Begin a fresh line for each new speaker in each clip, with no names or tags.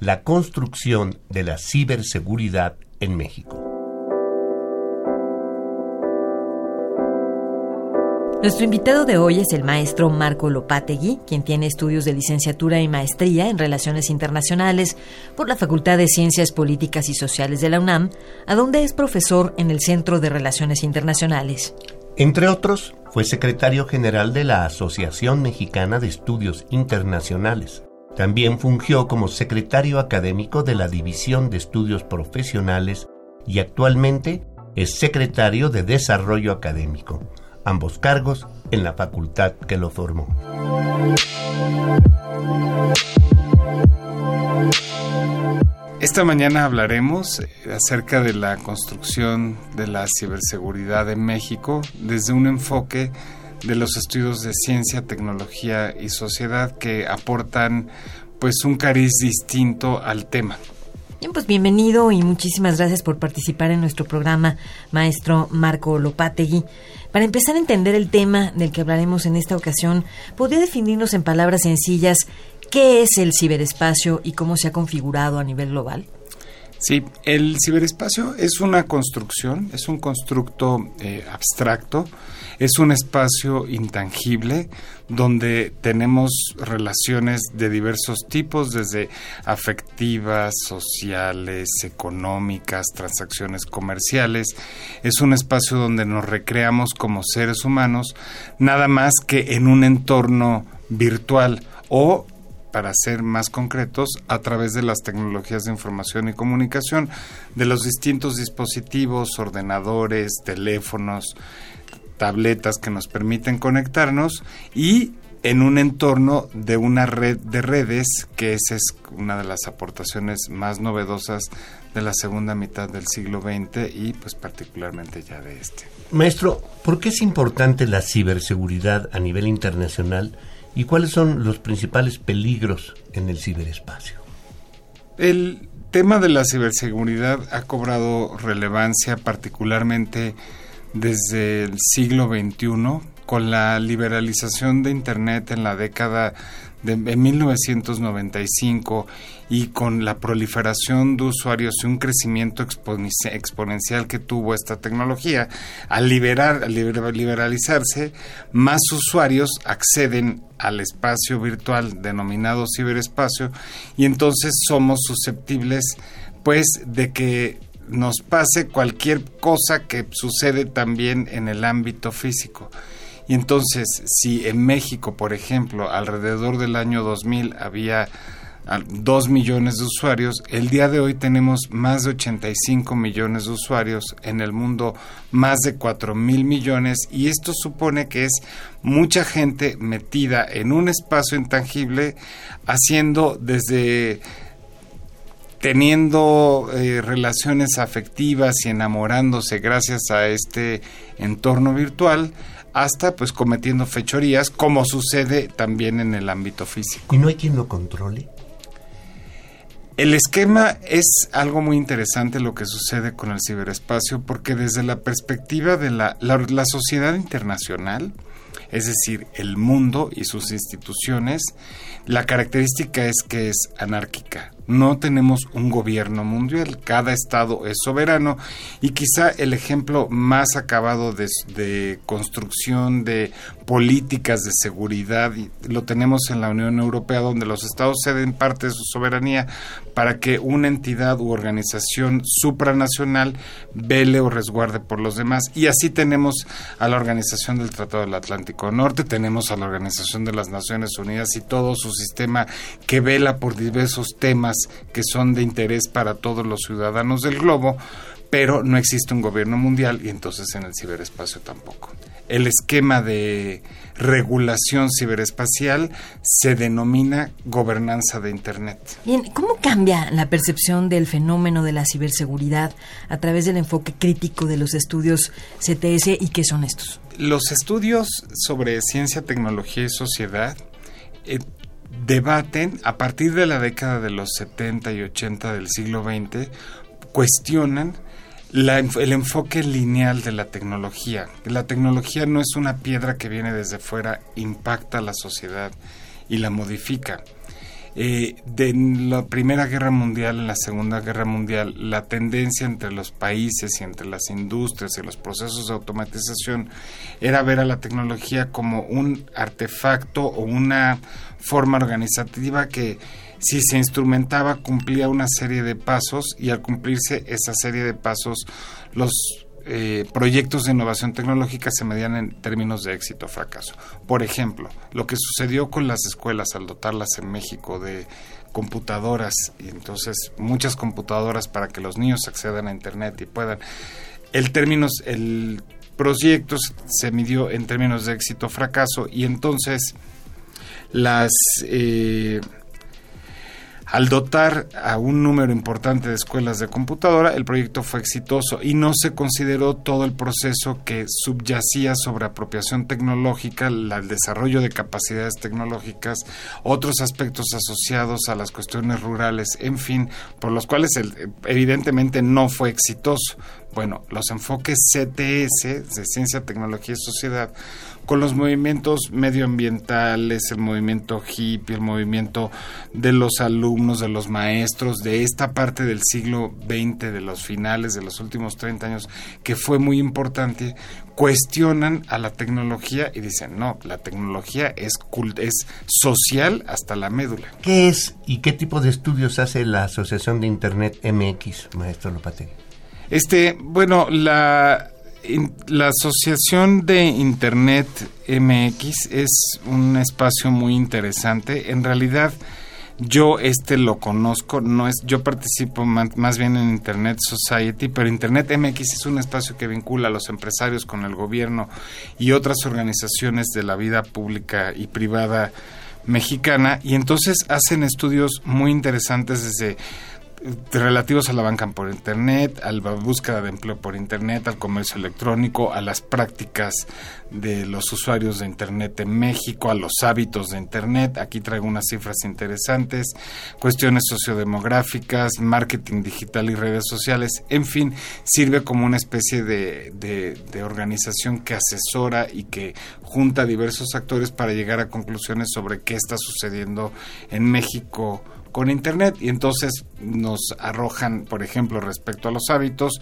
La construcción de la ciberseguridad en México.
Nuestro invitado de hoy es el maestro Marco Lopategui, quien tiene estudios de licenciatura y maestría en Relaciones Internacionales por la Facultad de Ciencias Políticas y Sociales de la UNAM, a donde es profesor en el Centro de Relaciones Internacionales.
Entre otros, fue secretario general de la Asociación Mexicana de Estudios Internacionales. También fungió como secretario académico de la División de Estudios Profesionales y actualmente es secretario de Desarrollo Académico ambos cargos en la facultad que lo formó.
Esta mañana hablaremos acerca de la construcción de la ciberseguridad en México desde un enfoque de los estudios de ciencia, tecnología y sociedad que aportan pues un cariz distinto al tema.
Bien, pues bienvenido y muchísimas gracias por participar en nuestro programa, maestro Marco Lopategui. Para empezar a entender el tema del que hablaremos en esta ocasión, ¿podría definirnos en palabras sencillas qué es el ciberespacio y cómo se ha configurado a nivel global?
Sí, el ciberespacio es una construcción, es un constructo eh, abstracto es un espacio intangible donde tenemos relaciones de diversos tipos, desde afectivas, sociales, económicas, transacciones comerciales. Es un espacio donde nos recreamos como seres humanos, nada más que en un entorno virtual o para ser más concretos, a través de las tecnologías de información y comunicación, de los distintos dispositivos, ordenadores, teléfonos, tabletas que nos permiten conectarnos y en un entorno de una red de redes, que esa es una de las aportaciones más novedosas de la segunda mitad del siglo XX y pues particularmente ya de este.
Maestro, ¿por qué es importante la ciberseguridad a nivel internacional y cuáles son los principales peligros en el ciberespacio?
El tema de la ciberseguridad ha cobrado relevancia particularmente desde el siglo XXI con la liberalización de Internet en la década de 1995 y con la proliferación de usuarios y un crecimiento exponencial que tuvo esta tecnología, al, al liberalizarse, más usuarios acceden al espacio virtual denominado ciberespacio y entonces somos susceptibles pues de que nos pase cualquier cosa que sucede también en el ámbito físico. Y entonces, si en México, por ejemplo, alrededor del año 2000 había 2 millones de usuarios, el día de hoy tenemos más de 85 millones de usuarios, en el mundo más de 4 mil millones, y esto supone que es mucha gente metida en un espacio intangible, haciendo desde teniendo eh, relaciones afectivas y enamorándose gracias a este entorno virtual, hasta pues cometiendo fechorías, como sucede también en el ámbito físico.
¿Y no hay quien lo controle?
El esquema es algo muy interesante lo que sucede con el ciberespacio, porque desde la perspectiva de la, la sociedad internacional, es decir, el mundo y sus instituciones, la característica es que es anárquica, no tenemos un gobierno mundial, cada estado es soberano. Y quizá el ejemplo más acabado de, construcción de políticas de seguridad lo tenemos en la Unión Europea donde los estados ceden parte de su soberanía para que una entidad u organización supranacional vele o resguarde por los demás. Y así tenemos a la Organización del Tratado del Atlántico Norte, tenemos a la Organización de las Naciones Unidas y todo su sistema que vela por diversos temas que son de interés para todos los ciudadanos del globo, pero no existe un gobierno mundial y entonces en el ciberespacio tampoco. El esquema de regulación ciberespacial se denomina gobernanza de Internet.
Bien, ¿cómo cambia la percepción del fenómeno de la ciberseguridad a través del enfoque crítico de los estudios CTS y qué son estos?
Los estudios sobre ciencia, tecnología y sociedad eh, debaten a partir de la década de los 70 y 80 del siglo XX, cuestionan el enfoque lineal de la tecnología. La tecnología no es una piedra que viene desde fuera, impacta la sociedad y la modifica. Eh, de la Primera Guerra Mundial en la Segunda Guerra Mundial, la tendencia entre los países y entre las industrias y los procesos de automatización era ver a la tecnología como un artefacto o una forma organizativa que si se instrumentaba cumplía una serie de pasos y al cumplirse esa serie de pasos los eh, proyectos de innovación tecnológica se medían en términos de éxito o fracaso. Por ejemplo, lo que sucedió con las escuelas al dotarlas en México de computadoras y entonces muchas computadoras para que los niños accedan a internet y puedan el términos el proyecto se midió en términos de éxito o fracaso y entonces las eh, al dotar a un número importante de escuelas de computadora, el proyecto fue exitoso y no se consideró todo el proceso que subyacía sobre apropiación tecnológica, el desarrollo de capacidades tecnológicas, otros aspectos asociados a las cuestiones rurales, en fin, por los cuales evidentemente no fue exitoso. Bueno, los enfoques CTS, de Ciencia, Tecnología y Sociedad, con los movimientos medioambientales, el movimiento hippie, el movimiento de los alumnos, de los maestros, de esta parte del siglo XX, de los finales de los últimos 30 años, que fue muy importante, cuestionan a la tecnología y dicen, no, la tecnología es, es social hasta la médula.
¿Qué es y qué tipo de estudios hace la Asociación de Internet MX, maestro Lopate?
Este, bueno, la la Asociación de Internet MX es un espacio muy interesante. En realidad, yo este lo conozco, no es, yo participo más, bien en Internet Society, pero Internet MX es un espacio que vincula a los empresarios con el gobierno y otras organizaciones de la vida pública y privada mexicana y entonces hacen estudios muy interesantes desde relativos a la banca por Internet, a la búsqueda de empleo por Internet, al comercio electrónico, a las prácticas de los usuarios de Internet en México, a los hábitos de Internet. Aquí traigo unas cifras interesantes, cuestiones sociodemográficas, marketing digital y redes sociales. En fin, sirve como una especie de, organización que asesora y que junta diversos actores para llegar a conclusiones sobre qué está sucediendo en México con Internet y entonces nos arrojan, por ejemplo, respecto a los hábitos,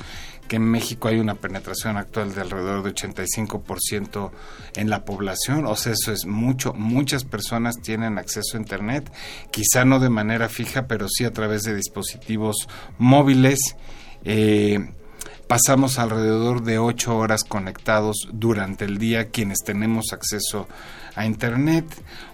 que en México hay una penetración actual de alrededor de 85% en la población, o sea, eso es mucho, muchas personas tienen acceso a Internet, quizá no de manera fija, pero sí a través de dispositivos móviles. Eh, pasamos alrededor de 8 horas conectados durante el día quienes tenemos acceso a Internet.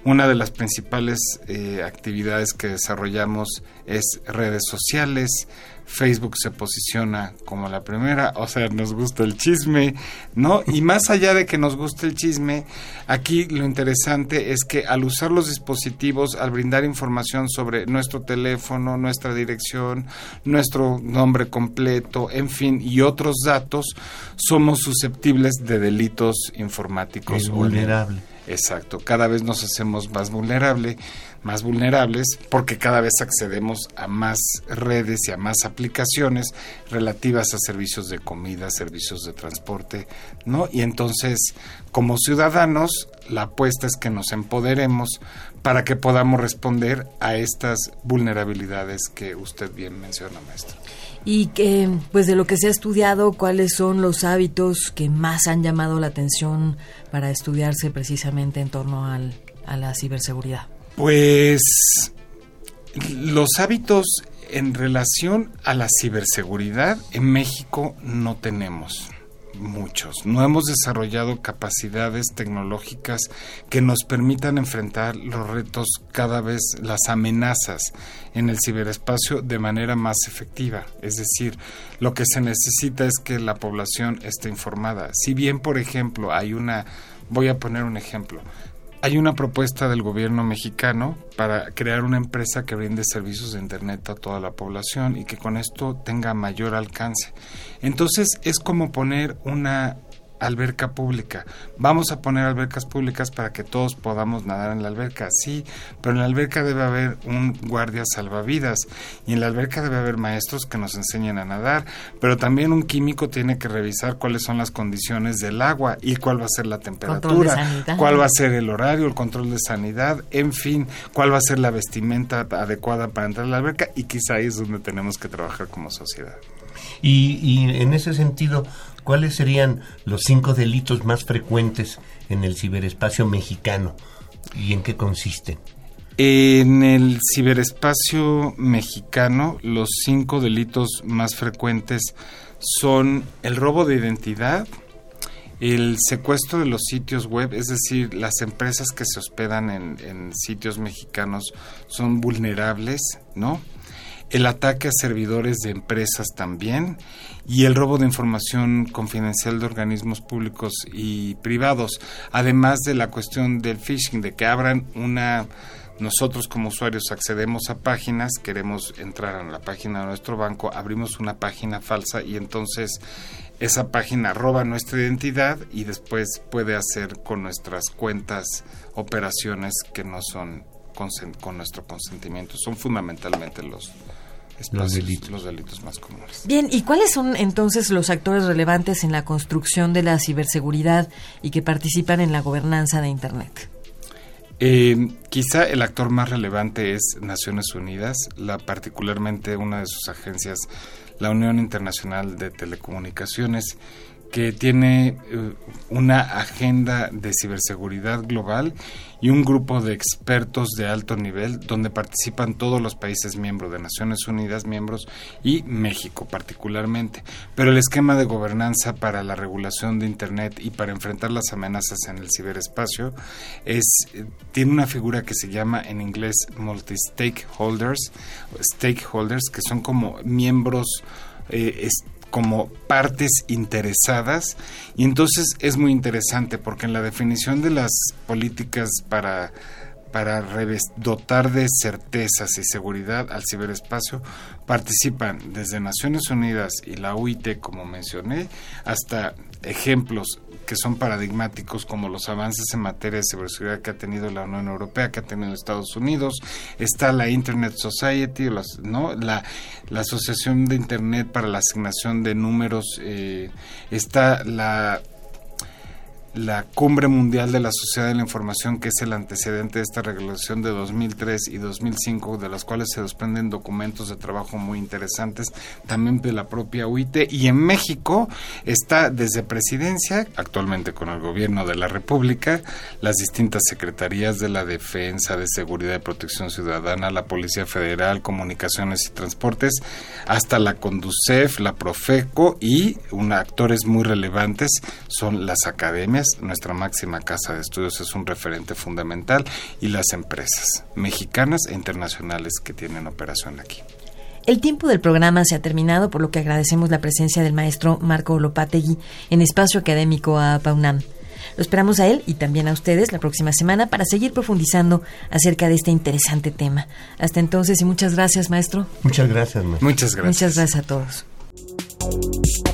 Una de las principales eh, actividades que desarrollamos es redes sociales. Facebook se posiciona como la primera, o sea, nos gusta el chisme, ¿no? Y más allá de que nos guste el chisme, aquí lo interesante es que al usar los dispositivos, al brindar información sobre nuestro teléfono, nuestra dirección, nuestro nombre completo, en fin, y otros datos, somos susceptibles de delitos informáticos.
Es vulnerable.
Exacto, cada vez nos hacemos más vulnerable, más vulnerables porque cada vez accedemos a más redes y a más aplicaciones relativas a servicios de comida, servicios de transporte, ¿no? Y entonces, como ciudadanos, la apuesta es que nos empoderemos para que podamos responder a estas vulnerabilidades que usted bien menciona, maestro.
Y que, pues de lo que se ha estudiado, ¿cuáles son los hábitos que más han llamado la atención para estudiarse precisamente en torno al, a la ciberseguridad?
Pues los hábitos en relación a la ciberseguridad en México no tenemos. Muchos. No hemos desarrollado capacidades tecnológicas que nos permitan enfrentar los retos cada vez, las amenazas en el ciberespacio de manera más efectiva. Es decir, lo que se necesita es que la población esté informada. Si bien, por ejemplo, hay una, voy a poner un ejemplo, hay una propuesta del gobierno mexicano para crear una empresa que brinde servicios de Internet a toda la población y que con esto tenga mayor alcance. Entonces es como poner una alberca pública. Vamos a poner albercas públicas para que todos podamos nadar en la alberca, sí, pero en la alberca debe haber un guardia salvavidas y en la alberca debe haber maestros que nos enseñen a nadar, pero también un químico tiene que revisar cuáles son las condiciones del agua y cuál va a ser la temperatura, cuál va a ser el horario, el control de sanidad, en fin, cuál va a ser la vestimenta adecuada para entrar a la alberca y quizá ahí es donde tenemos que trabajar como sociedad.
Y, y en ese sentido, ¿cuáles serían los cinco delitos más frecuentes en el ciberespacio mexicano y en qué consisten?
En el ciberespacio mexicano, los cinco delitos más frecuentes son el robo de identidad, el secuestro de los sitios web, es decir, las empresas que se hospedan en, en sitios mexicanos son vulnerables, ¿no? El ataque a servidores de empresas también y el robo de información confidencial de organismos públicos y privados, además de la cuestión del phishing, de que abran una nosotros como usuarios accedemos a páginas, queremos entrar a la página de nuestro banco, abrimos una página falsa y entonces esa página roba nuestra identidad y después puede hacer con nuestras cuentas operaciones que no son con nuestro consentimiento. Son fundamentalmente los, los delitos. los delitos más comunes.
Bien, ¿y cuáles son entonces los actores relevantes en la construcción de la ciberseguridad y que participan en la gobernanza de Internet?
Eh, quizá el actor más relevante es Naciones Unidas, la, particularmente una de sus agencias, la Unión Internacional de Telecomunicaciones, que tiene eh, una agenda de ciberseguridad global y un grupo de expertos de alto nivel donde participan todos los países miembros de Naciones Unidas, miembros y México particularmente. Pero el esquema de gobernanza para la regulación de Internet y para enfrentar las amenazas en el ciberespacio es tiene una figura que se llama en inglés multi-stakeholders, stakeholders que son como miembros eh, como partes interesadas. Y entonces es muy interesante porque en la definición de las políticas para para dotar de certezas y seguridad al ciberespacio participan desde Naciones Unidas y la UIT, como mencioné, hasta ejemplos que son paradigmáticos como los avances en materia de ciberseguridad que ha tenido la Unión Europea, que ha tenido Estados Unidos, está la Internet Society, ¿no? la, la Asociación de Internet para la Asignación de Números, eh, está la la Cumbre Mundial de la Sociedad de la Información, que es el antecedente de esta regulación de 2003 y 2005, de las cuales se desprenden documentos de trabajo muy interesantes, también de la propia UIT. Y en México está desde Presidencia, actualmente con el Gobierno de la República, las distintas secretarías de la Defensa, de Seguridad y Protección Ciudadana, la Policía Federal, Comunicaciones y Transportes, hasta la Conducef, la Profeco y actores muy relevantes son las academias nuestra máxima casa de estudios es un referente fundamental, y las empresas mexicanas e internacionales que tienen operación aquí.
El tiempo del programa se ha terminado, por lo que agradecemos la presencia del maestro Marco Lopategui en Espacio Académico a PAUNAM. Lo esperamos a él y también a ustedes la próxima semana para seguir profundizando acerca de este interesante tema. Hasta entonces y muchas gracias, maestro.
Muchas gracias, maestro.
Muchas gracias.
Muchas gracias a todos.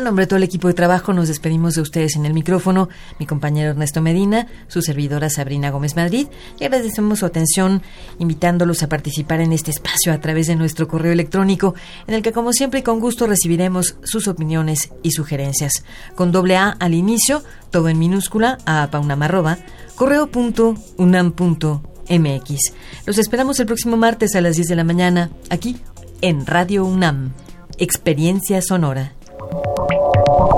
En nombre de todo el equipo de trabajo nos despedimos de ustedes en el micrófono, mi compañero Ernesto Medina, su servidora Sabrina Gómez Madrid, y agradecemos su atención invitándolos a participar en este espacio a través de nuestro correo electrónico, en el que como siempre y con gusto recibiremos sus opiniones y sugerencias. Con doble A al inicio, todo en minúscula, a paunamarroba, correo.unam.mx. Los esperamos el próximo martes a las 10 de la mañana, aquí en Radio UNAM. Experiencia Sonora.